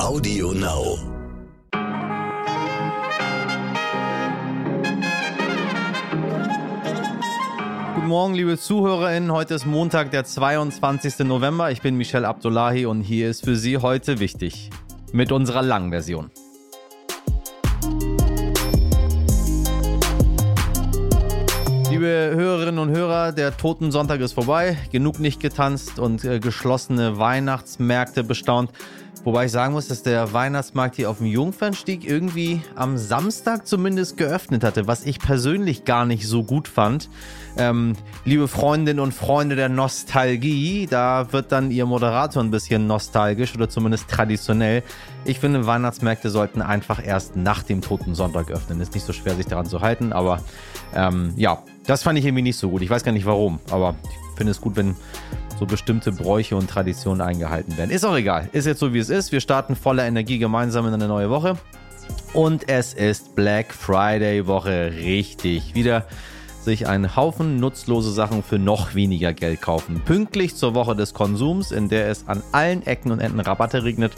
Audio Now. Guten Morgen, liebe ZuhörerInnen. Heute ist Montag, der 22. November. Ich bin Michel Abdullahi und hier ist für Sie heute wichtig. Mit unserer langen Version. Liebe Hörerinnen und Hörer, der Totensonntag ist vorbei. Genug nicht getanzt und äh, geschlossene Weihnachtsmärkte bestaunt. Wobei ich sagen muss, dass der Weihnachtsmarkt hier auf dem Jungfernstieg irgendwie am Samstag zumindest geöffnet hatte, was ich persönlich gar nicht so gut fand. Ähm, liebe Freundinnen und Freunde der Nostalgie, da wird dann ihr Moderator ein bisschen nostalgisch oder zumindest traditionell. Ich finde, Weihnachtsmärkte sollten einfach erst nach dem Toten Sonntag öffnen. Ist nicht so schwer, sich daran zu halten, aber ähm, ja, das fand ich irgendwie nicht so gut. Ich weiß gar nicht warum, aber ich finde es gut, wenn so bestimmte Bräuche und Traditionen eingehalten werden. Ist auch egal. Ist jetzt so, wie es ist. Wir starten voller Energie gemeinsam in eine neue Woche. Und es ist Black Friday Woche. Richtig. Wieder sich einen Haufen nutzlose Sachen für noch weniger Geld kaufen. Pünktlich zur Woche des Konsums, in der es an allen Ecken und Enden Rabatte regnet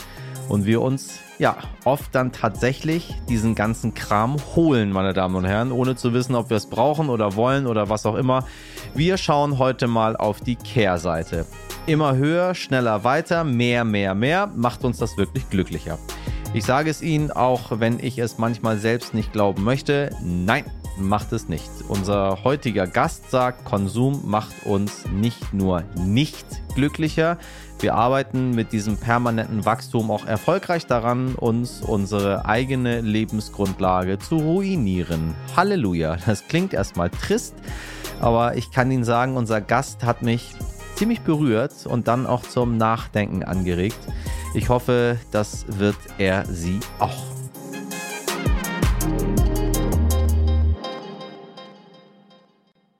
und wir uns ja oft dann tatsächlich diesen ganzen Kram holen, meine Damen und Herren, ohne zu wissen, ob wir es brauchen oder wollen oder was auch immer. Wir schauen heute mal auf die Kehrseite. Immer höher, schneller weiter, mehr, mehr, mehr macht uns das wirklich glücklicher. Ich sage es Ihnen, auch wenn ich es manchmal selbst nicht glauben möchte, nein, macht es nicht. Unser heutiger Gast sagt, Konsum macht uns nicht nur nicht glücklicher, wir arbeiten mit diesem permanenten Wachstum auch erfolgreich daran, uns unsere eigene Lebensgrundlage zu ruinieren. Halleluja, das klingt erstmal trist, aber ich kann Ihnen sagen, unser Gast hat mich ziemlich berührt und dann auch zum Nachdenken angeregt. Ich hoffe, das wird er Sie auch.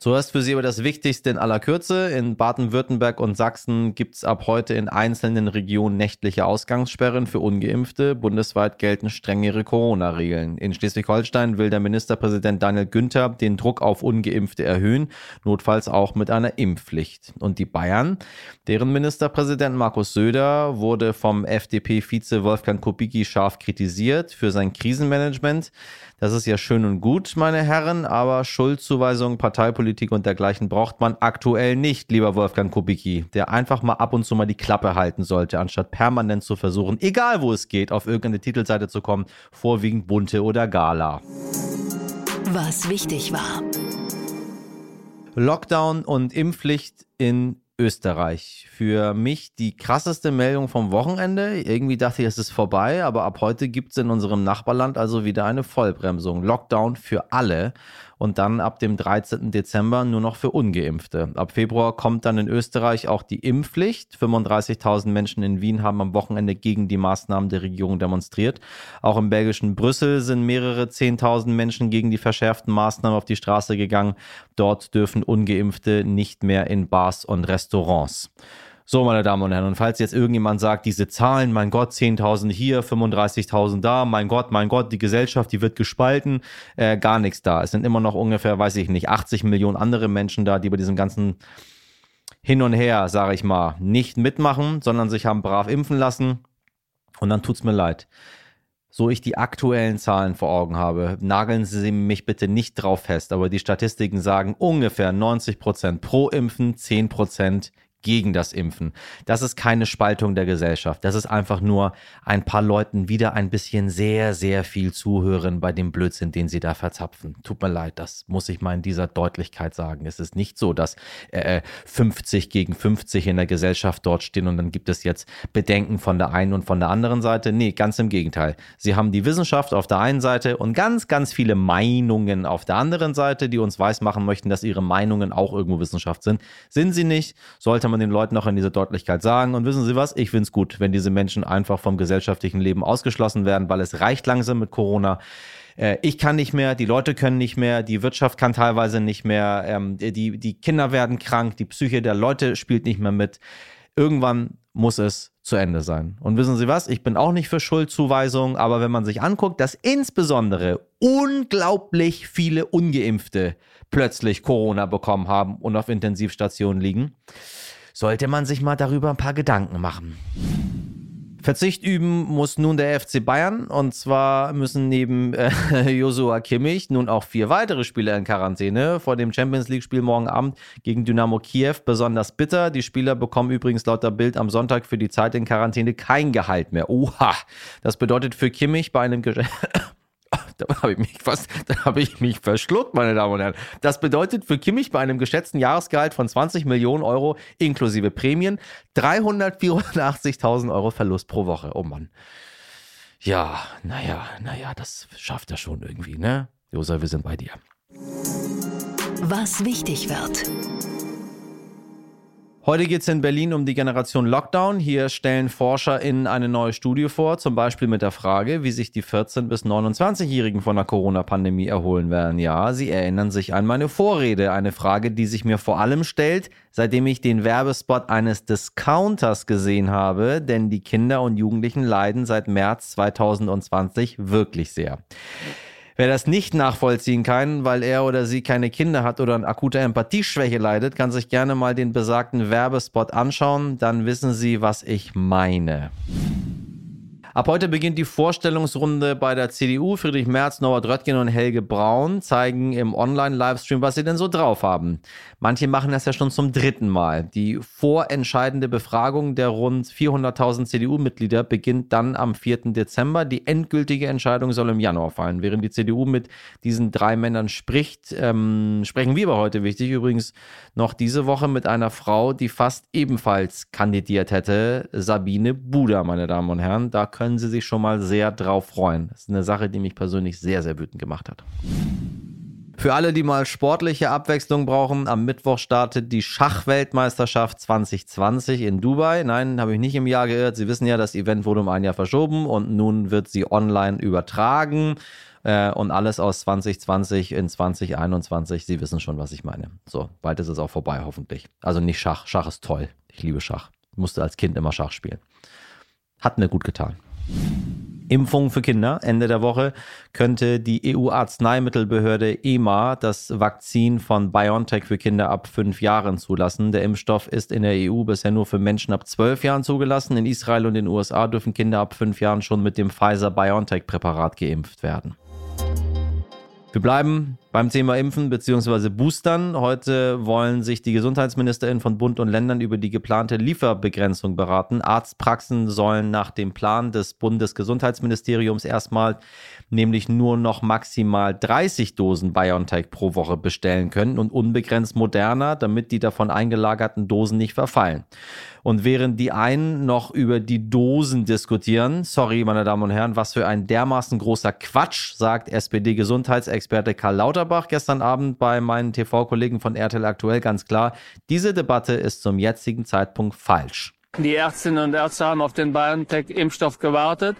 Zuerst für Sie aber das Wichtigste in aller Kürze. In Baden-Württemberg und Sachsen gibt es ab heute in einzelnen Regionen nächtliche Ausgangssperren für ungeimpfte. Bundesweit gelten strengere Corona-Regeln. In Schleswig-Holstein will der Ministerpräsident Daniel Günther den Druck auf ungeimpfte erhöhen, notfalls auch mit einer Impfpflicht. Und die Bayern, deren Ministerpräsident Markus Söder wurde vom FDP-Vize Wolfgang Kubicki scharf kritisiert für sein Krisenmanagement. Das ist ja schön und gut, meine Herren, aber Schuldzuweisungen, Parteipolitik und dergleichen braucht man aktuell nicht, lieber Wolfgang Kubicki, der einfach mal ab und zu mal die Klappe halten sollte, anstatt permanent zu versuchen, egal wo es geht, auf irgendeine Titelseite zu kommen, vorwiegend bunte oder Gala. Was wichtig war. Lockdown und Impfpflicht in Österreich. Für mich die krasseste Meldung vom Wochenende. Irgendwie dachte ich, es ist vorbei, aber ab heute gibt es in unserem Nachbarland also wieder eine Vollbremsung. Lockdown für alle und dann ab dem 13. Dezember nur noch für ungeimpfte. Ab Februar kommt dann in Österreich auch die Impfpflicht. 35.000 Menschen in Wien haben am Wochenende gegen die Maßnahmen der Regierung demonstriert. Auch im belgischen Brüssel sind mehrere 10.000 Menschen gegen die verschärften Maßnahmen auf die Straße gegangen. Dort dürfen ungeimpfte nicht mehr in Bars und Restaurants. So, meine Damen und Herren, und falls jetzt irgendjemand sagt, diese Zahlen, mein Gott, 10.000 hier, 35.000 da, mein Gott, mein Gott, die Gesellschaft, die wird gespalten, äh, gar nichts da. Es sind immer noch ungefähr, weiß ich nicht, 80 Millionen andere Menschen da, die bei diesem ganzen Hin und Her, sage ich mal, nicht mitmachen, sondern sich haben brav impfen lassen. Und dann tut's mir leid. So ich die aktuellen Zahlen vor Augen habe, nageln Sie mich bitte nicht drauf fest, aber die Statistiken sagen ungefähr 90 Prozent pro Impfen, 10 Prozent gegen das Impfen. Das ist keine Spaltung der Gesellschaft. Das ist einfach nur ein paar Leuten wieder ein bisschen sehr, sehr viel zuhören bei dem Blödsinn, den sie da verzapfen. Tut mir leid, das muss ich mal in dieser Deutlichkeit sagen. Es ist nicht so, dass äh, 50 gegen 50 in der Gesellschaft dort stehen und dann gibt es jetzt Bedenken von der einen und von der anderen Seite. Nee, ganz im Gegenteil. Sie haben die Wissenschaft auf der einen Seite und ganz, ganz viele Meinungen auf der anderen Seite, die uns weismachen möchten, dass ihre Meinungen auch irgendwo Wissenschaft sind. Sind sie nicht, sollte man den Leuten auch in dieser Deutlichkeit sagen. Und wissen Sie was? Ich finde es gut, wenn diese Menschen einfach vom gesellschaftlichen Leben ausgeschlossen werden, weil es reicht langsam mit Corona äh, ich kann nicht mehr, die Leute können nicht mehr, die Wirtschaft kann teilweise nicht mehr, ähm, die, die Kinder werden krank, die Psyche der Leute spielt nicht mehr mit. Irgendwann muss es zu Ende sein. Und wissen Sie was? Ich bin auch nicht für Schuldzuweisungen, aber wenn man sich anguckt, dass insbesondere unglaublich viele Ungeimpfte plötzlich Corona bekommen haben und auf Intensivstationen liegen, sollte man sich mal darüber ein paar Gedanken machen. Verzicht üben muss nun der FC Bayern und zwar müssen neben äh, Josua Kimmich nun auch vier weitere Spieler in Quarantäne vor dem Champions League Spiel morgen Abend gegen Dynamo Kiew besonders bitter. Die Spieler bekommen übrigens laut der Bild am Sonntag für die Zeit in Quarantäne kein Gehalt mehr. Oha, das bedeutet für Kimmich bei einem Geschäft da habe ich mich fast, da habe ich mich verschluckt, meine Damen und Herren. Das bedeutet für Kimmich bei einem geschätzten Jahresgehalt von 20 Millionen Euro inklusive Prämien 384.000 Euro Verlust pro Woche. Oh Mann. Ja, naja, naja, das schafft er schon irgendwie, ne? Josa, wir sind bei dir. Was wichtig wird. Heute geht es in Berlin um die Generation Lockdown. Hier stellen ForscherInnen eine neue Studie vor, zum Beispiel mit der Frage, wie sich die 14- bis 29-Jährigen von der Corona-Pandemie erholen werden. Ja, sie erinnern sich an meine Vorrede. Eine Frage, die sich mir vor allem stellt, seitdem ich den Werbespot eines Discounters gesehen habe, denn die Kinder und Jugendlichen leiden seit März 2020 wirklich sehr. Wer das nicht nachvollziehen kann, weil er oder sie keine Kinder hat oder an akuter Empathieschwäche leidet, kann sich gerne mal den besagten Werbespot anschauen. Dann wissen Sie, was ich meine. Ab heute beginnt die Vorstellungsrunde bei der CDU. Friedrich Merz, Norbert Röttgen und Helge Braun zeigen im Online-Livestream, was sie denn so drauf haben. Manche machen das ja schon zum dritten Mal. Die vorentscheidende Befragung der rund 400.000 CDU-Mitglieder beginnt dann am 4. Dezember. Die endgültige Entscheidung soll im Januar fallen. Während die CDU mit diesen drei Männern spricht, ähm, sprechen wir aber heute wichtig übrigens noch diese Woche mit einer Frau, die fast ebenfalls kandidiert hätte, Sabine Buda, meine Damen und Herren. Da können Sie sich schon mal sehr drauf freuen. Das ist eine Sache, die mich persönlich sehr, sehr wütend gemacht hat. Für alle, die mal sportliche Abwechslung brauchen, am Mittwoch startet die Schachweltmeisterschaft 2020 in Dubai. Nein, habe ich nicht im Jahr geirrt. Sie wissen ja, das Event wurde um ein Jahr verschoben und nun wird sie online übertragen. Äh, und alles aus 2020 in 2021. Sie wissen schon, was ich meine. So, bald ist es auch vorbei, hoffentlich. Also nicht Schach. Schach ist toll. Ich liebe Schach. Musste als Kind immer Schach spielen. Hat mir gut getan. Impfung für Kinder. Ende der Woche könnte die EU-Arzneimittelbehörde EMA das Vakzin von BioNTech für Kinder ab fünf Jahren zulassen. Der Impfstoff ist in der EU bisher nur für Menschen ab zwölf Jahren zugelassen. In Israel und den USA dürfen Kinder ab fünf Jahren schon mit dem Pfizer-BioNTech-Präparat geimpft werden. Wir bleiben beim Thema Impfen bzw. Boostern. Heute wollen sich die Gesundheitsministerinnen von Bund und Ländern über die geplante Lieferbegrenzung beraten. Arztpraxen sollen nach dem Plan des Bundesgesundheitsministeriums erstmal nämlich nur noch maximal 30 Dosen BioNTech pro Woche bestellen können und unbegrenzt moderner, damit die davon eingelagerten Dosen nicht verfallen. Und während die einen noch über die Dosen diskutieren, sorry, meine Damen und Herren, was für ein dermaßen großer Quatsch, sagt SPD-Gesundheitsexperte Karl Lauterbach gestern Abend bei meinen TV-Kollegen von RTL aktuell ganz klar. Diese Debatte ist zum jetzigen Zeitpunkt falsch. Die Ärztinnen und Ärzte haben auf den BioNTech-Impfstoff gewartet.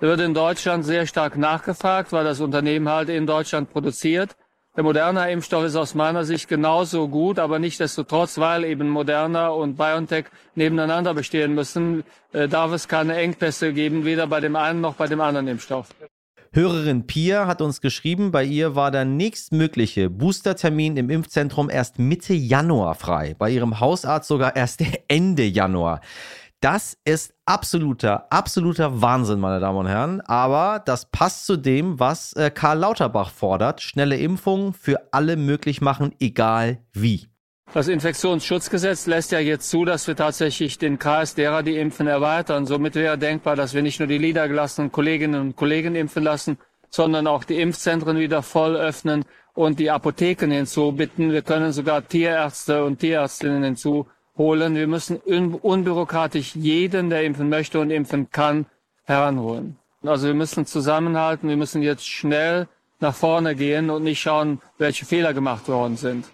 Der wird in Deutschland sehr stark nachgefragt, weil das Unternehmen halt in Deutschland produziert. Der Moderna Impfstoff ist aus meiner Sicht genauso gut, aber nicht desto trotz, weil eben Moderna und BioNTech nebeneinander bestehen müssen, äh, darf es keine Engpässe geben, weder bei dem einen noch bei dem anderen Impfstoff. Hörerin Pia hat uns geschrieben, bei ihr war der nächstmögliche Boostertermin im Impfzentrum erst Mitte Januar frei, bei ihrem Hausarzt sogar erst Ende Januar. Das ist absoluter, absoluter Wahnsinn, meine Damen und Herren. Aber das passt zu dem, was äh, Karl Lauterbach fordert. Schnelle Impfungen für alle möglich machen, egal wie. Das Infektionsschutzgesetz lässt ja jetzt zu, dass wir tatsächlich den Kreis derer, die impfen, erweitern. Somit wäre denkbar, dass wir nicht nur die niedergelassenen Kolleginnen und Kollegen impfen lassen, sondern auch die Impfzentren wieder voll öffnen und die Apotheken hinzubitten. Wir können sogar Tierärzte und Tierärztinnen hinzu holen. Wir müssen unbürokratisch jeden, der impfen möchte und impfen kann, heranholen. Also wir müssen zusammenhalten, wir müssen jetzt schnell nach vorne gehen und nicht schauen, welche Fehler gemacht worden sind.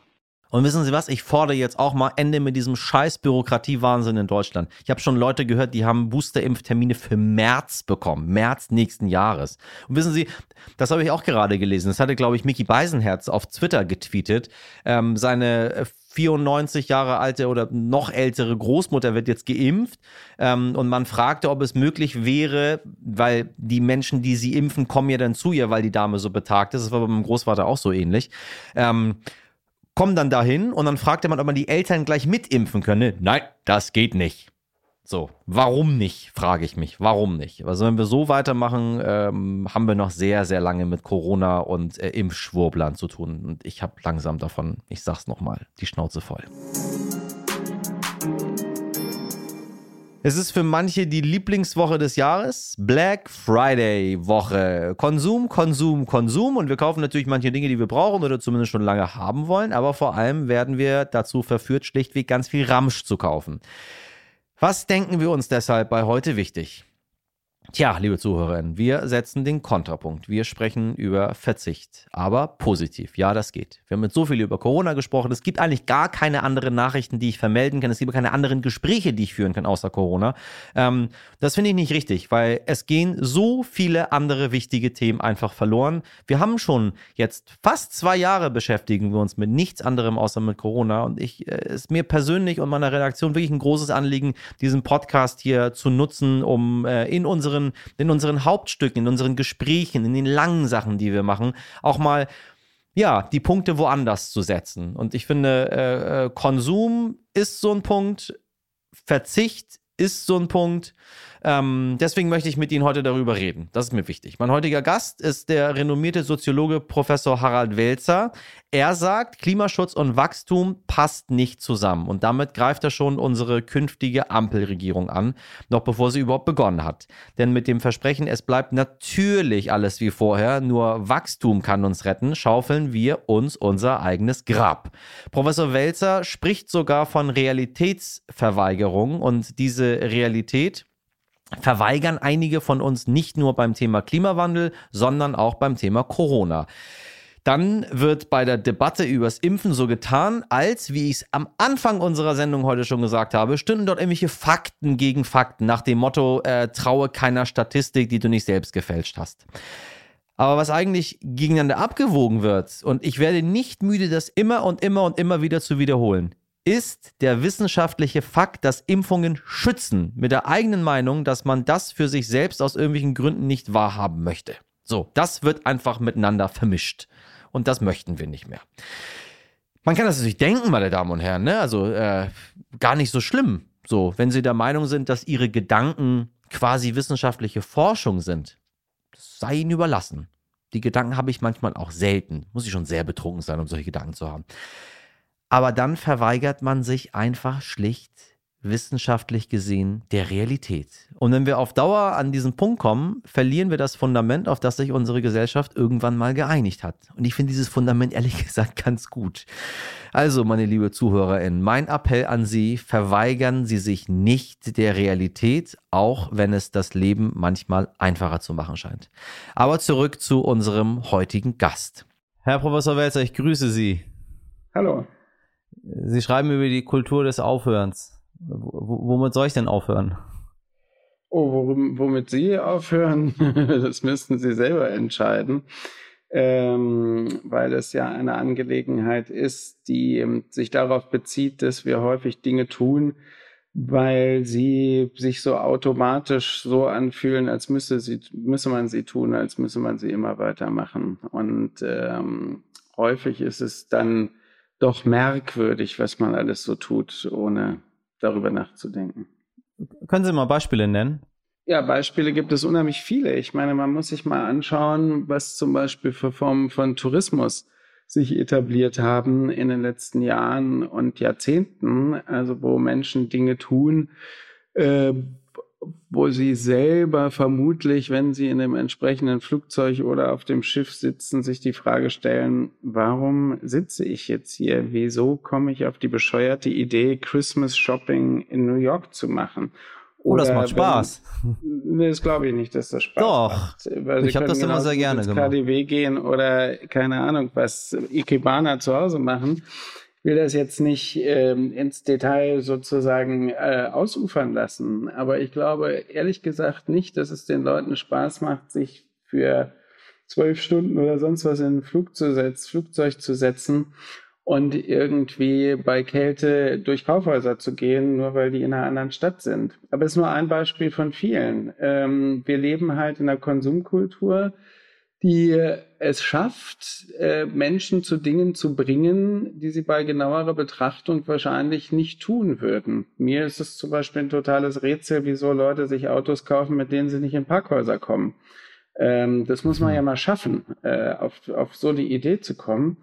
Und wissen Sie was? Ich fordere jetzt auch mal Ende mit diesem scheiß Bürokratiewahnsinn in Deutschland. Ich habe schon Leute gehört, die haben Boosterimpftermine für März bekommen. März nächsten Jahres. Und wissen Sie, das habe ich auch gerade gelesen. Das hatte, glaube ich, Mickey Beisenherz auf Twitter getweetet. Ähm, seine 94 Jahre alte oder noch ältere Großmutter wird jetzt geimpft ähm, und man fragte, ob es möglich wäre, weil die Menschen, die sie impfen, kommen ja dann zu ihr, weil die Dame so betagt ist. Das war bei meinem Großvater auch so ähnlich. Ähm, kommen dann dahin und dann fragt man, ob man die Eltern gleich mitimpfen könne. Nein, das geht nicht. So, warum nicht, frage ich mich. Warum nicht? Also wenn wir so weitermachen, ähm, haben wir noch sehr, sehr lange mit Corona und äh, Impfschwurblern zu tun. Und ich habe langsam davon, ich sag's nochmal, die Schnauze voll. Es ist für manche die Lieblingswoche des Jahres. Black Friday Woche. Konsum, Konsum, Konsum. Und wir kaufen natürlich manche Dinge, die wir brauchen oder zumindest schon lange haben wollen. Aber vor allem werden wir dazu verführt, schlichtweg ganz viel Ramsch zu kaufen. Was denken wir uns deshalb bei heute wichtig? Tja, liebe Zuhörerinnen, wir setzen den Kontrapunkt. Wir sprechen über Verzicht, aber positiv. Ja, das geht. Wir haben jetzt so viel über Corona gesprochen. Es gibt eigentlich gar keine anderen Nachrichten, die ich vermelden kann. Es gibt keine anderen Gespräche, die ich führen kann, außer Corona. Ähm, das finde ich nicht richtig, weil es gehen so viele andere wichtige Themen einfach verloren. Wir haben schon jetzt fast zwei Jahre beschäftigen wir uns mit nichts anderem außer mit Corona. Und ich äh, ist mir persönlich und meiner Redaktion wirklich ein großes Anliegen, diesen Podcast hier zu nutzen, um äh, in unseren unseren, in unseren Hauptstücken, in unseren Gesprächen, in den langen Sachen, die wir machen, auch mal ja, die Punkte woanders zu setzen. Und ich finde, äh, äh Konsum ist so ein Punkt, Verzicht ist so ein Punkt. Ähm, deswegen möchte ich mit Ihnen heute darüber reden. Das ist mir wichtig. Mein heutiger Gast ist der renommierte Soziologe Professor Harald Welzer. Er sagt, Klimaschutz und Wachstum passt nicht zusammen. Und damit greift er schon unsere künftige Ampelregierung an, noch bevor sie überhaupt begonnen hat. Denn mit dem Versprechen, es bleibt natürlich alles wie vorher, nur Wachstum kann uns retten, schaufeln wir uns unser eigenes Grab. Professor Welzer spricht sogar von Realitätsverweigerung und diese Realität, verweigern einige von uns nicht nur beim Thema Klimawandel, sondern auch beim Thema Corona. Dann wird bei der Debatte übers Impfen so getan, als, wie ich es am Anfang unserer Sendung heute schon gesagt habe, stünden dort irgendwelche Fakten gegen Fakten nach dem Motto, äh, traue keiner Statistik, die du nicht selbst gefälscht hast. Aber was eigentlich gegeneinander abgewogen wird, und ich werde nicht müde, das immer und immer und immer wieder zu wiederholen, ist der wissenschaftliche Fakt, dass Impfungen schützen, mit der eigenen Meinung, dass man das für sich selbst aus irgendwelchen Gründen nicht wahrhaben möchte. So, das wird einfach miteinander vermischt. Und das möchten wir nicht mehr. Man kann das natürlich denken, meine Damen und Herren, ne? Also äh, gar nicht so schlimm. So, wenn Sie der Meinung sind, dass Ihre Gedanken quasi wissenschaftliche Forschung sind, das sei Ihnen überlassen. Die Gedanken habe ich manchmal auch selten. Muss ich schon sehr betrunken sein, um solche Gedanken zu haben. Aber dann verweigert man sich einfach schlicht wissenschaftlich gesehen der Realität. Und wenn wir auf Dauer an diesen Punkt kommen, verlieren wir das Fundament, auf das sich unsere Gesellschaft irgendwann mal geeinigt hat. Und ich finde dieses Fundament ehrlich gesagt ganz gut. Also, meine liebe ZuhörerInnen, mein Appell an Sie, verweigern Sie sich nicht der Realität, auch wenn es das Leben manchmal einfacher zu machen scheint. Aber zurück zu unserem heutigen Gast. Herr Professor Welzer, ich grüße Sie. Hallo. Sie schreiben über die Kultur des Aufhörens. W womit soll ich denn aufhören? Oh, worum, womit Sie aufhören, das müssten Sie selber entscheiden, ähm, weil es ja eine Angelegenheit ist, die ähm, sich darauf bezieht, dass wir häufig Dinge tun, weil sie sich so automatisch so anfühlen, als müsse, sie, müsse man sie tun, als müsse man sie immer weitermachen. Und ähm, häufig ist es dann doch merkwürdig, was man alles so tut, ohne darüber nachzudenken. Können Sie mal Beispiele nennen? Ja, Beispiele gibt es unheimlich viele. Ich meine, man muss sich mal anschauen, was zum Beispiel für Formen von Tourismus sich etabliert haben in den letzten Jahren und Jahrzehnten, also wo Menschen Dinge tun, äh, wo sie selber vermutlich, wenn sie in dem entsprechenden Flugzeug oder auf dem Schiff sitzen, sich die Frage stellen, warum sitze ich jetzt hier? Wieso komme ich auf die bescheuerte Idee, Christmas Shopping in New York zu machen? Oh, das macht Spaß. nee, das glaube ich nicht, dass das Spaß Doch. macht. Doch. ich habe das immer sehr gerne gemacht. KDW gehen oder keine Ahnung was, Ikebana zu Hause machen will das jetzt nicht ähm, ins Detail sozusagen äh, ausufern lassen, aber ich glaube ehrlich gesagt nicht, dass es den Leuten Spaß macht, sich für zwölf Stunden oder sonst was in ein Flug zu setz, Flugzeug zu setzen und irgendwie bei Kälte durch Kaufhäuser zu gehen, nur weil die in einer anderen Stadt sind. Aber es ist nur ein Beispiel von vielen. Ähm, wir leben halt in einer Konsumkultur, die es schafft, äh, Menschen zu Dingen zu bringen, die sie bei genauerer Betrachtung wahrscheinlich nicht tun würden. Mir ist es zum Beispiel ein totales Rätsel, wieso Leute sich Autos kaufen, mit denen sie nicht in Parkhäuser kommen. Ähm, das muss man ja mal schaffen, äh, auf, auf so eine Idee zu kommen.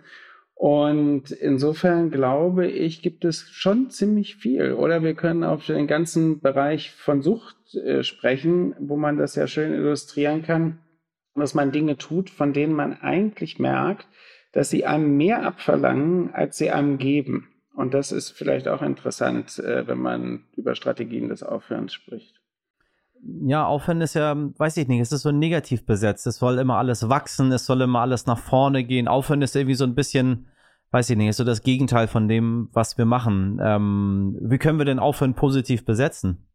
Und insofern glaube ich, gibt es schon ziemlich viel. Oder wir können auf den ganzen Bereich von Sucht äh, sprechen, wo man das ja schön illustrieren kann dass man Dinge tut, von denen man eigentlich merkt, dass sie einem mehr abverlangen, als sie einem geben. Und das ist vielleicht auch interessant, äh, wenn man über Strategien des Aufhörens spricht. Ja, Aufhören ist ja, weiß ich nicht, es ist so negativ besetzt. Es soll immer alles wachsen, es soll immer alles nach vorne gehen. Aufhören ist irgendwie so ein bisschen, weiß ich nicht, ist so das Gegenteil von dem, was wir machen. Ähm, wie können wir denn Aufhören positiv besetzen?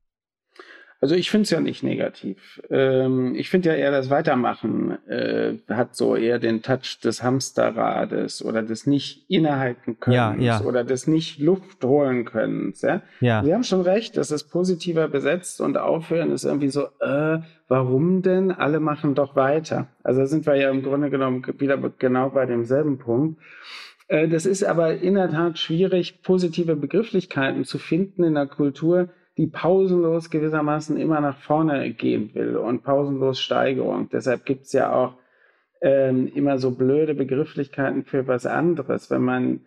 Also ich finde es ja nicht negativ. Ähm, ich finde ja eher das Weitermachen äh, hat so eher den Touch des Hamsterrades oder des nicht innehalten können ja, ja. oder des nicht Luft holen können. Ja? ja? Sie haben schon recht, das ist positiver besetzt und aufhören ist irgendwie so, äh, warum denn? Alle machen doch weiter. Also da sind wir ja im Grunde genommen wieder genau bei demselben Punkt. Äh, das ist aber in der Tat schwierig, positive Begrifflichkeiten zu finden in der Kultur, die pausenlos gewissermaßen immer nach vorne gehen will und pausenlos Steigerung. Deshalb gibt es ja auch ähm, immer so blöde Begrifflichkeiten für was anderes. Wenn man,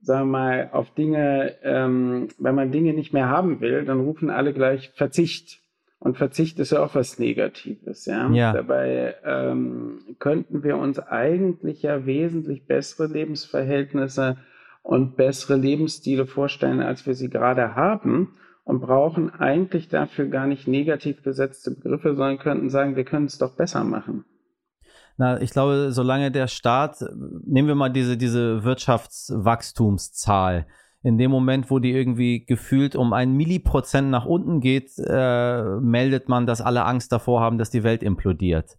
sagen wir mal, auf Dinge, ähm, wenn man Dinge nicht mehr haben will, dann rufen alle gleich Verzicht. Und Verzicht ist ja auch was Negatives, ja. ja. Dabei ähm, könnten wir uns eigentlich ja wesentlich bessere Lebensverhältnisse und bessere Lebensstile vorstellen, als wir sie gerade haben und brauchen eigentlich dafür gar nicht negativ besetzte Begriffe, sondern könnten sagen, wir können es doch besser machen. Na, ich glaube, solange der Staat, nehmen wir mal diese, diese Wirtschaftswachstumszahl, in dem Moment, wo die irgendwie gefühlt um ein Milliprozent nach unten geht, äh, meldet man, dass alle Angst davor haben, dass die Welt implodiert.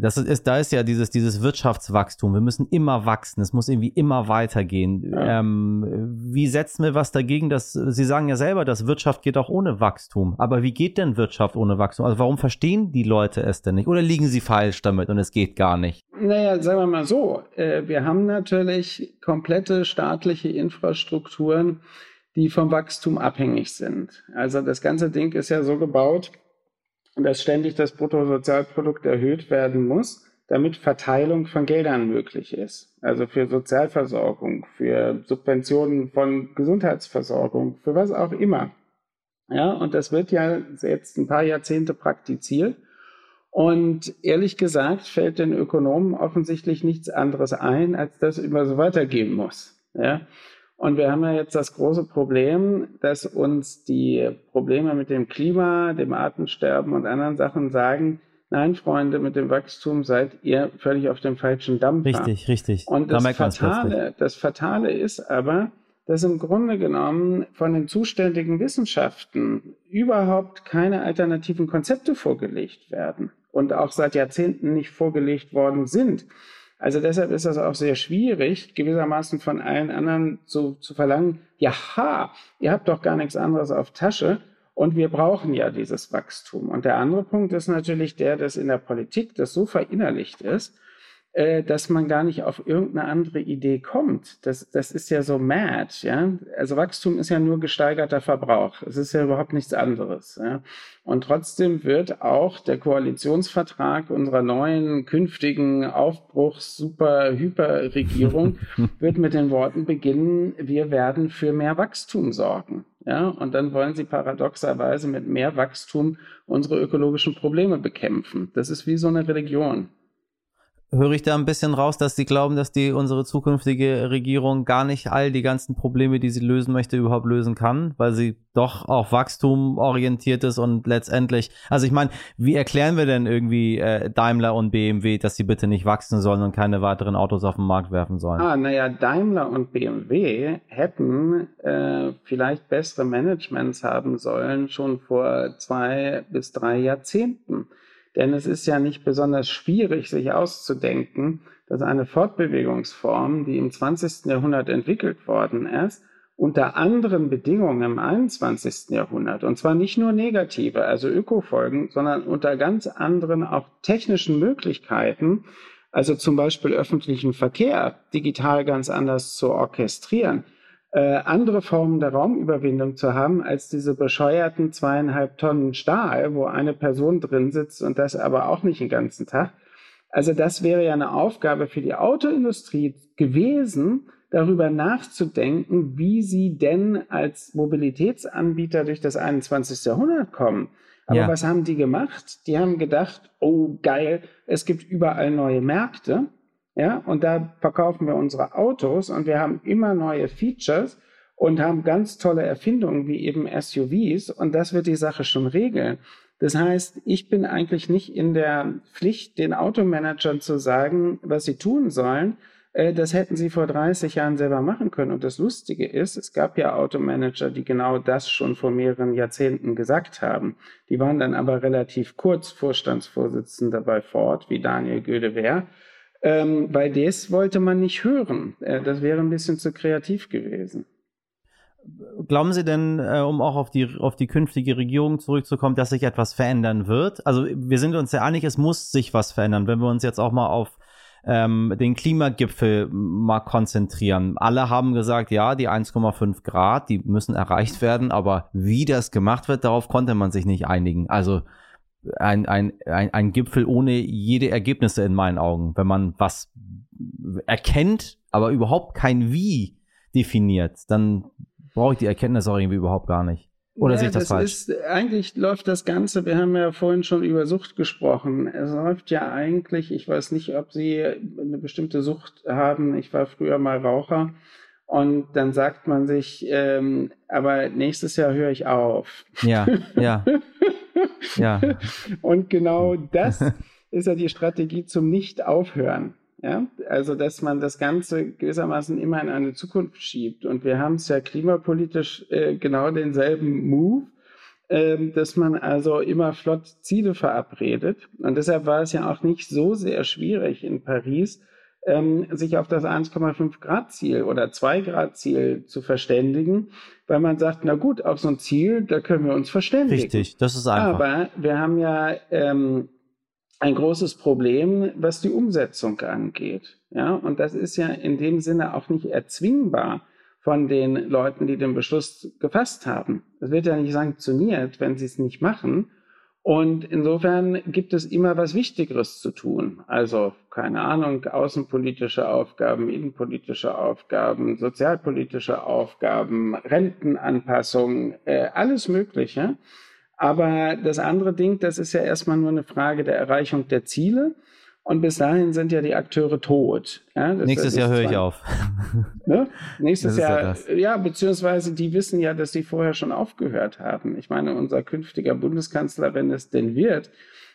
Das ist, da ist ja dieses, dieses Wirtschaftswachstum. Wir müssen immer wachsen. Es muss irgendwie immer weitergehen. Ja. Ähm, wie setzen wir was dagegen, dass Sie sagen ja selber, dass Wirtschaft geht auch ohne Wachstum. Aber wie geht denn Wirtschaft ohne Wachstum? Also warum verstehen die Leute es denn nicht? Oder liegen sie falsch damit und es geht gar nicht? Naja, sagen wir mal so. Äh, wir haben natürlich komplette staatliche Infrastrukturen, die vom Wachstum abhängig sind. Also das ganze Ding ist ja so gebaut, dass ständig das Bruttosozialprodukt erhöht werden muss, damit Verteilung von Geldern möglich ist. Also für Sozialversorgung, für Subventionen von Gesundheitsversorgung, für was auch immer. Ja, und das wird ja jetzt ein paar Jahrzehnte praktiziert. Und ehrlich gesagt fällt den Ökonomen offensichtlich nichts anderes ein, als dass immer so weitergehen muss. Ja, und wir haben ja jetzt das große Problem, dass uns die Probleme mit dem Klima, dem Artensterben und anderen Sachen sagen, nein, Freunde, mit dem Wachstum seid ihr völlig auf dem falschen Dampfer. Richtig, richtig. Und das, da Fatale, das Fatale ist aber, dass im Grunde genommen von den zuständigen Wissenschaften überhaupt keine alternativen Konzepte vorgelegt werden und auch seit Jahrzehnten nicht vorgelegt worden sind. Also deshalb ist das auch sehr schwierig, gewissermaßen von allen anderen zu, zu verlangen, ja, ihr habt doch gar nichts anderes auf Tasche und wir brauchen ja dieses Wachstum. Und der andere Punkt ist natürlich der, dass in der Politik das so verinnerlicht ist, äh, dass man gar nicht auf irgendeine andere Idee kommt. Das, das ist ja so mad, ja. Also Wachstum ist ja nur gesteigerter Verbrauch. Es ist ja überhaupt nichts anderes. Ja? Und trotzdem wird auch der Koalitionsvertrag unserer neuen künftigen Aufbruchs Super Hyper Regierung wird mit den Worten beginnen: Wir werden für mehr Wachstum sorgen. Ja, und dann wollen sie paradoxerweise mit mehr Wachstum unsere ökologischen Probleme bekämpfen. Das ist wie so eine Religion höre ich da ein bisschen raus, dass sie glauben, dass die unsere zukünftige Regierung gar nicht all die ganzen Probleme, die sie lösen möchte, überhaupt lösen kann, weil sie doch auf Wachstum orientiert ist und letztendlich, also ich meine, wie erklären wir denn irgendwie äh, Daimler und BMW, dass sie bitte nicht wachsen sollen und keine weiteren Autos auf den Markt werfen sollen? Ah, naja, Daimler und BMW hätten äh, vielleicht bessere Managements haben sollen schon vor zwei bis drei Jahrzehnten. Denn es ist ja nicht besonders schwierig, sich auszudenken, dass eine Fortbewegungsform, die im 20. Jahrhundert entwickelt worden ist, unter anderen Bedingungen im 21. Jahrhundert, und zwar nicht nur negative, also Ökofolgen, sondern unter ganz anderen auch technischen Möglichkeiten, Also zum Beispiel öffentlichen Verkehr digital ganz anders zu orchestrieren. Äh, andere Formen der Raumüberwindung zu haben als diese bescheuerten zweieinhalb Tonnen Stahl, wo eine Person drin sitzt und das aber auch nicht den ganzen Tag. Also das wäre ja eine Aufgabe für die Autoindustrie gewesen, darüber nachzudenken, wie sie denn als Mobilitätsanbieter durch das 21. Jahrhundert kommen. Aber ja. was haben die gemacht? Die haben gedacht, oh geil, es gibt überall neue Märkte. Ja, und da verkaufen wir unsere Autos und wir haben immer neue Features und haben ganz tolle Erfindungen wie eben SUVs und das wird die Sache schon regeln. Das heißt, ich bin eigentlich nicht in der Pflicht, den Automanagern zu sagen, was sie tun sollen, äh, das hätten sie vor 30 Jahren selber machen können. Und das Lustige ist, es gab ja Automanager, die genau das schon vor mehreren Jahrzehnten gesagt haben. Die waren dann aber relativ kurz Vorstandsvorsitzender bei Ford, wie Daniel Gödewehr. Ähm, weil das wollte man nicht hören. Äh, das wäre ein bisschen zu kreativ gewesen. Glauben Sie denn, äh, um auch auf die, auf die künftige Regierung zurückzukommen, dass sich etwas verändern wird? Also wir sind uns ja einig, es muss sich was verändern. Wenn wir uns jetzt auch mal auf ähm, den Klimagipfel mal konzentrieren. Alle haben gesagt, ja, die 1,5 Grad, die müssen erreicht werden, aber wie das gemacht wird, darauf konnte man sich nicht einigen. Also ein, ein, ein, ein Gipfel ohne jede Ergebnisse in meinen Augen. Wenn man was erkennt, aber überhaupt kein Wie definiert, dann brauche ich die Erkenntnis auch irgendwie überhaupt gar nicht. Oder ja, sehe ich das, das falsch? Ist, eigentlich läuft das Ganze, wir haben ja vorhin schon über Sucht gesprochen. Es läuft ja eigentlich, ich weiß nicht, ob Sie eine bestimmte Sucht haben. Ich war früher mal Raucher. Und dann sagt man sich, ähm, aber nächstes Jahr höre ich auf. Ja, ja. ja. Und genau das ist ja die Strategie zum Nicht-Aufhören. Ja, also dass man das Ganze gewissermaßen immer in eine Zukunft schiebt. Und wir haben es ja klimapolitisch äh, genau denselben Move, äh, dass man also immer flott Ziele verabredet. Und deshalb war es ja auch nicht so sehr schwierig in Paris, ähm, sich auf das 1,5 Grad Ziel oder 2 Grad Ziel zu verständigen, weil man sagt, na gut, auf so ein Ziel, da können wir uns verständigen. Richtig, das ist einfach. Aber wir haben ja ähm, ein großes Problem, was die Umsetzung angeht. Ja, und das ist ja in dem Sinne auch nicht erzwingbar von den Leuten, die den Beschluss gefasst haben. Es wird ja nicht sanktioniert, wenn sie es nicht machen. Und insofern gibt es immer was Wichtigeres zu tun. Also, keine Ahnung, außenpolitische Aufgaben, innenpolitische Aufgaben, sozialpolitische Aufgaben, Rentenanpassung, äh, alles Mögliche. Aber das andere Ding, das ist ja erstmal nur eine Frage der Erreichung der Ziele. Und bis dahin sind ja die Akteure tot. Ja, Nächstes Jahr höre ich auf. Ne? Nächstes Jahr, ja, ja, beziehungsweise die wissen ja, dass sie vorher schon aufgehört haben. Ich meine, unser künftiger Bundeskanzler, wenn es denn wird,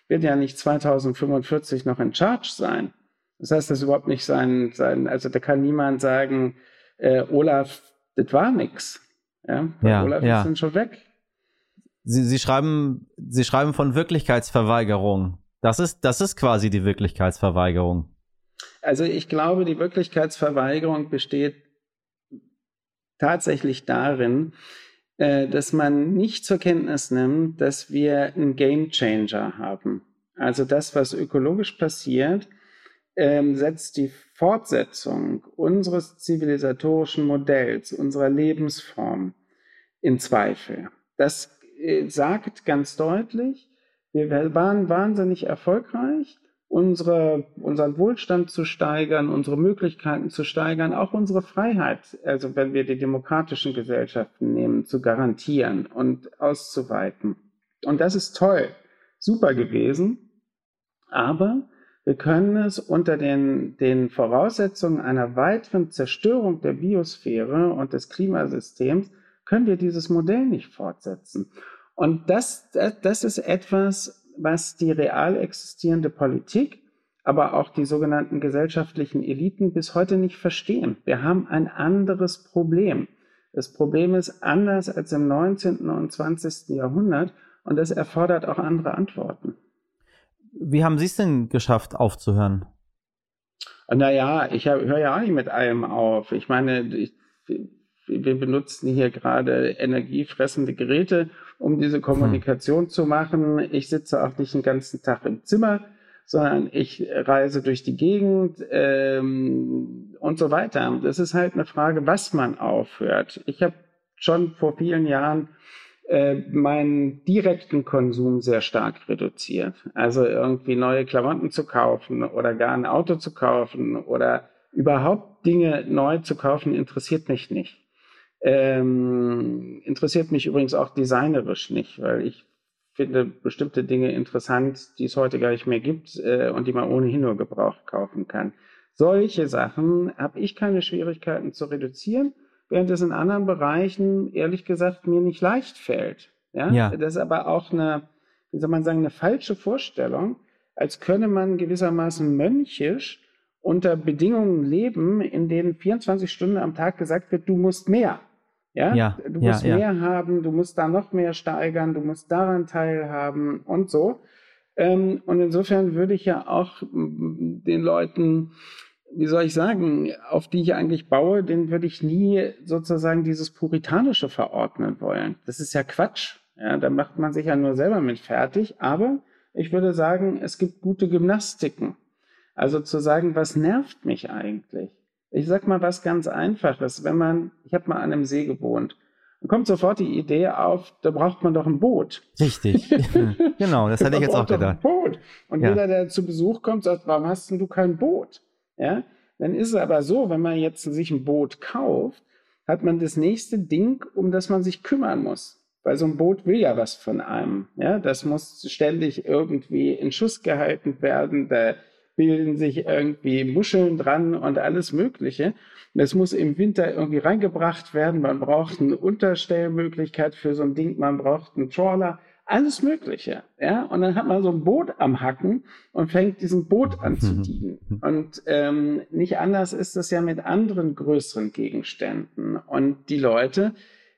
wird ja nicht 2045 noch in Charge sein. Das heißt, das ist überhaupt nicht sein, sein also da kann niemand sagen, äh, Olaf, das war nix. Ja, ja Olaf ja. ist dann schon weg. Sie, Sie, schreiben, Sie schreiben von Wirklichkeitsverweigerung. Das ist, das ist quasi die Wirklichkeitsverweigerung. Also ich glaube, die Wirklichkeitsverweigerung besteht tatsächlich darin, äh, dass man nicht zur Kenntnis nimmt, dass wir einen Game Changer haben. Also das, was ökologisch passiert, ähm, setzt die Fortsetzung unseres zivilisatorischen Modells, unserer Lebensform in Zweifel. Das äh, sagt ganz deutlich, wir waren wahnsinnig erfolgreich, unsere, unseren Wohlstand zu steigern, unsere Möglichkeiten zu steigern, auch unsere Freiheit, also wenn wir die demokratischen Gesellschaften nehmen, zu garantieren und auszuweiten. Und das ist toll, super gewesen, aber wir können es unter den, den Voraussetzungen einer weiteren Zerstörung der Biosphäre und des Klimasystems können wir dieses Modell nicht fortsetzen. Und das, das ist etwas, was die real existierende Politik, aber auch die sogenannten gesellschaftlichen Eliten bis heute nicht verstehen. Wir haben ein anderes Problem. Das Problem ist anders als im 19. und 20. Jahrhundert und es erfordert auch andere Antworten. Wie haben Sie es denn geschafft, aufzuhören? Naja, ich höre ja auch nicht mit allem auf. Ich meine, ich, wir benutzen hier gerade energiefressende Geräte, um diese Kommunikation hm. zu machen. Ich sitze auch nicht den ganzen Tag im Zimmer, sondern ich reise durch die Gegend ähm, und so weiter. Das ist halt eine Frage, was man aufhört. Ich habe schon vor vielen Jahren äh, meinen direkten Konsum sehr stark reduziert. Also irgendwie neue Klamotten zu kaufen oder gar ein Auto zu kaufen oder überhaupt Dinge neu zu kaufen, interessiert mich nicht. Ähm, interessiert mich übrigens auch designerisch nicht, weil ich finde bestimmte Dinge interessant, die es heute gar nicht mehr gibt äh, und die man ohnehin nur gebraucht kaufen kann. Solche Sachen habe ich keine Schwierigkeiten zu reduzieren, während es in anderen Bereichen ehrlich gesagt mir nicht leicht fällt. Ja? ja. Das ist aber auch eine, wie soll man sagen, eine falsche Vorstellung, als könne man gewissermaßen mönchisch unter Bedingungen leben, in denen 24 Stunden am Tag gesagt wird, du musst mehr. Ja, ja du musst ja, mehr haben, du musst da noch mehr steigern, du musst daran teilhaben und so. Ähm, und insofern würde ich ja auch den Leuten, wie soll ich sagen, auf die ich eigentlich baue, denen würde ich nie sozusagen dieses Puritanische verordnen wollen. Das ist ja Quatsch. Ja, da macht man sich ja nur selber mit fertig. Aber ich würde sagen, es gibt gute Gymnastiken. Also zu sagen, was nervt mich eigentlich? Ich sag mal was ganz Einfaches. Wenn man, ich habe mal an einem See gewohnt, dann kommt sofort die Idee auf, da braucht man doch ein Boot. Richtig. genau, das hatte ich jetzt auch gedacht. Ein Boot. Und ja. jeder, der zu Besuch kommt, sagt, warum hast denn du kein Boot? Ja? Dann ist es aber so, wenn man jetzt sich ein Boot kauft, hat man das nächste Ding, um das man sich kümmern muss. Weil so ein Boot will ja was von einem. Ja, das muss ständig irgendwie in Schuss gehalten werden. Da bilden sich irgendwie Muscheln dran und alles Mögliche. Das muss im Winter irgendwie reingebracht werden. Man braucht eine Unterstellmöglichkeit für so ein Ding. Man braucht einen Trawler. Alles Mögliche. Ja, und dann hat man so ein Boot am Hacken und fängt diesem Boot an zu dienen. Und ähm, nicht anders ist es ja mit anderen größeren Gegenständen. Und die Leute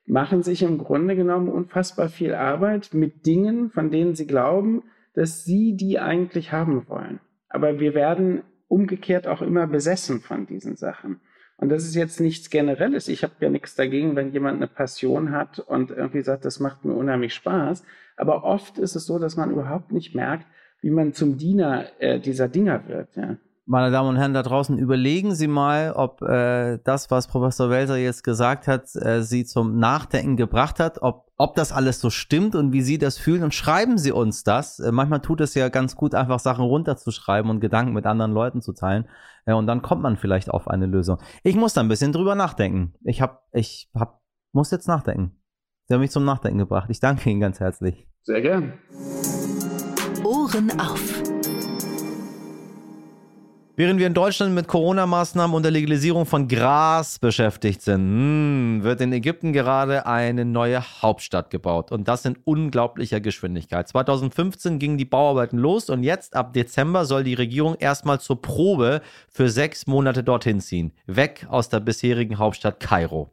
machen sich im Grunde genommen unfassbar viel Arbeit mit Dingen, von denen sie glauben, dass sie die eigentlich haben wollen. Aber wir werden umgekehrt auch immer besessen von diesen Sachen. Und das ist jetzt nichts Generelles. Ich habe ja nichts dagegen, wenn jemand eine Passion hat und irgendwie sagt, das macht mir unheimlich Spaß. Aber oft ist es so, dass man überhaupt nicht merkt, wie man zum Diener äh, dieser Dinger wird. Ja meine Damen und Herren da draußen, überlegen Sie mal, ob äh, das, was Professor Welser jetzt gesagt hat, äh, Sie zum Nachdenken gebracht hat, ob, ob das alles so stimmt und wie Sie das fühlen und schreiben Sie uns das. Äh, manchmal tut es ja ganz gut, einfach Sachen runterzuschreiben und Gedanken mit anderen Leuten zu teilen äh, und dann kommt man vielleicht auf eine Lösung. Ich muss da ein bisschen drüber nachdenken. Ich hab, ich hab, muss jetzt nachdenken. Sie haben mich zum Nachdenken gebracht. Ich danke Ihnen ganz herzlich. Sehr gern. Ohren auf. Während wir in Deutschland mit Corona-Maßnahmen und der Legalisierung von Gras beschäftigt sind, hm, wird in Ägypten gerade eine neue Hauptstadt gebaut. Und das in unglaublicher Geschwindigkeit. 2015 gingen die Bauarbeiten los und jetzt ab Dezember soll die Regierung erstmal zur Probe für sechs Monate dorthin ziehen. Weg aus der bisherigen Hauptstadt Kairo.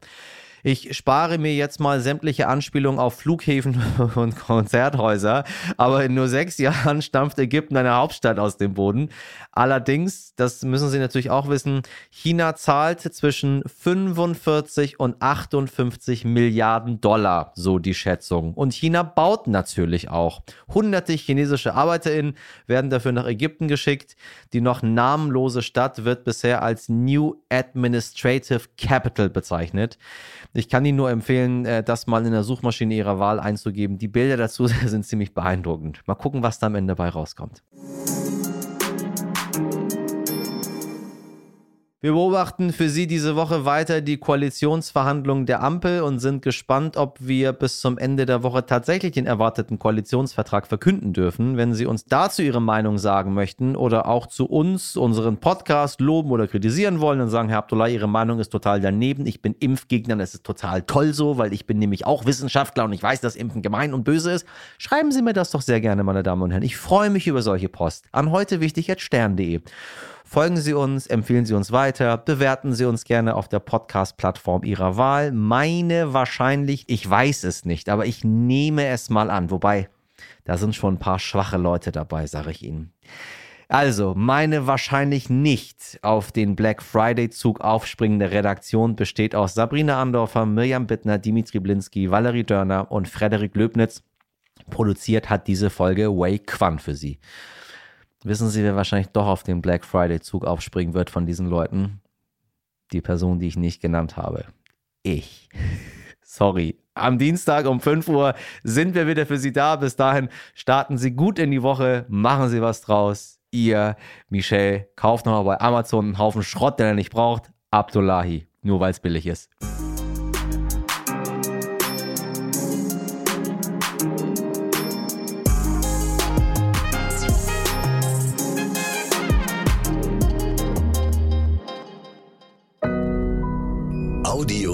Ich spare mir jetzt mal sämtliche Anspielungen auf Flughäfen und Konzerthäuser, aber in nur sechs Jahren stampft Ägypten eine Hauptstadt aus dem Boden. Allerdings, das müssen Sie natürlich auch wissen, China zahlt zwischen 45 und 58 Milliarden Dollar, so die Schätzung. Und China baut natürlich auch. Hunderte chinesische ArbeiterInnen werden dafür nach Ägypten geschickt. Die noch namenlose Stadt wird bisher als New Administrative Capital bezeichnet. Ich kann Ihnen nur empfehlen, äh, das mal in der Suchmaschine Ihrer Wahl einzugeben. Die Bilder dazu sind ziemlich beeindruckend. Mal gucken, was da am Ende bei rauskommt. Wir beobachten für Sie diese Woche weiter die Koalitionsverhandlungen der Ampel und sind gespannt, ob wir bis zum Ende der Woche tatsächlich den erwarteten Koalitionsvertrag verkünden dürfen. Wenn Sie uns dazu Ihre Meinung sagen möchten oder auch zu uns, unseren Podcast loben oder kritisieren wollen und sagen, Herr Abdullah, Ihre Meinung ist total daneben. Ich bin Impfgegner, das ist total toll so, weil ich bin nämlich auch Wissenschaftler und ich weiß, dass Impfen gemein und böse ist. Schreiben Sie mir das doch sehr gerne, meine Damen und Herren. Ich freue mich über solche Post. An heute wichtig at stern.de. Folgen Sie uns, empfehlen Sie uns weiter, bewerten Sie uns gerne auf der Podcast-Plattform Ihrer Wahl. Meine wahrscheinlich, ich weiß es nicht, aber ich nehme es mal an. Wobei, da sind schon ein paar schwache Leute dabei, sage ich Ihnen. Also, meine wahrscheinlich nicht auf den Black Friday-Zug aufspringende Redaktion besteht aus Sabrina Andorfer, Mirjam Bittner, Dimitri Blinski, Valerie Dörner und Frederik Löbnitz. Produziert hat diese Folge Wei Quan für Sie. Wissen Sie, wer wahrscheinlich doch auf den Black Friday-Zug aufspringen wird von diesen Leuten? Die Person, die ich nicht genannt habe. Ich. Sorry. Am Dienstag um 5 Uhr sind wir wieder für Sie da. Bis dahin starten Sie gut in die Woche, machen Sie was draus. Ihr, Michel, kauft nochmal bei Amazon einen Haufen Schrott, den er nicht braucht. Abdullahi, nur weil es billig ist. Audio Now.